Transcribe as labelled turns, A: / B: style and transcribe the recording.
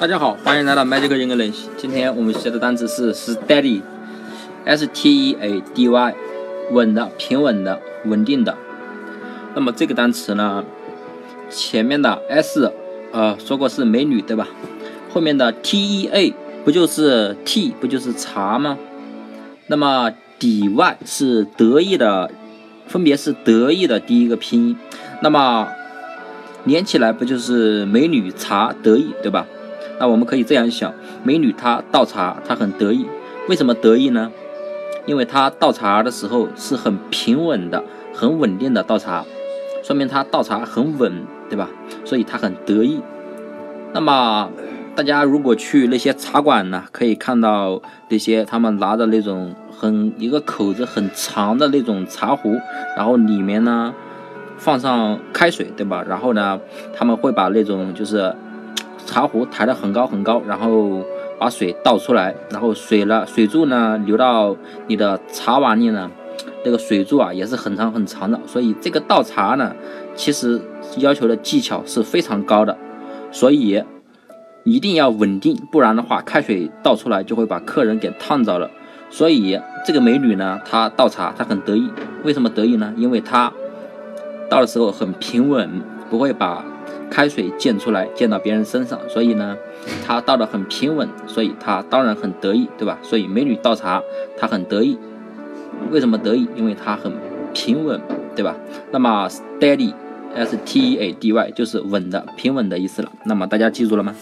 A: 大家好，欢迎来到 Magic English。今天我们学的单词是 steady，s t e a d y，稳的、平稳的、稳定的。那么这个单词呢，前面的 s，呃，说过是美女对吧？后面的 t e a 不就是 t 不就是茶吗？那么 d y 是得意的，分别是得意的第一个拼音。那么连起来不就是美女茶得意对吧？那我们可以这样想，美女她倒茶，她很得意。为什么得意呢？因为她倒茶的时候是很平稳的、很稳定的倒茶，说明她倒茶很稳，对吧？所以她很得意。那么大家如果去那些茶馆呢，可以看到那些他们拿着那种很一个口子很长的那种茶壶，然后里面呢放上开水，对吧？然后呢他们会把那种就是。茶壶抬得很高很高，然后把水倒出来，然后水呢，水柱呢流到你的茶碗里呢，那个水柱啊也是很长很长的，所以这个倒茶呢，其实要求的技巧是非常高的，所以一定要稳定，不然的话开水倒出来就会把客人给烫着了。所以这个美女呢，她倒茶她很得意，为什么得意呢？因为她倒的时候很平稳，不会把。开水溅出来，溅到别人身上，所以呢，他倒的很平稳，所以他当然很得意，对吧？所以美女倒茶，她很得意。为什么得意？因为她很平稳，对吧？那么 steady，s t e a d y 就是稳的、平稳的意思了。那么大家记住了吗？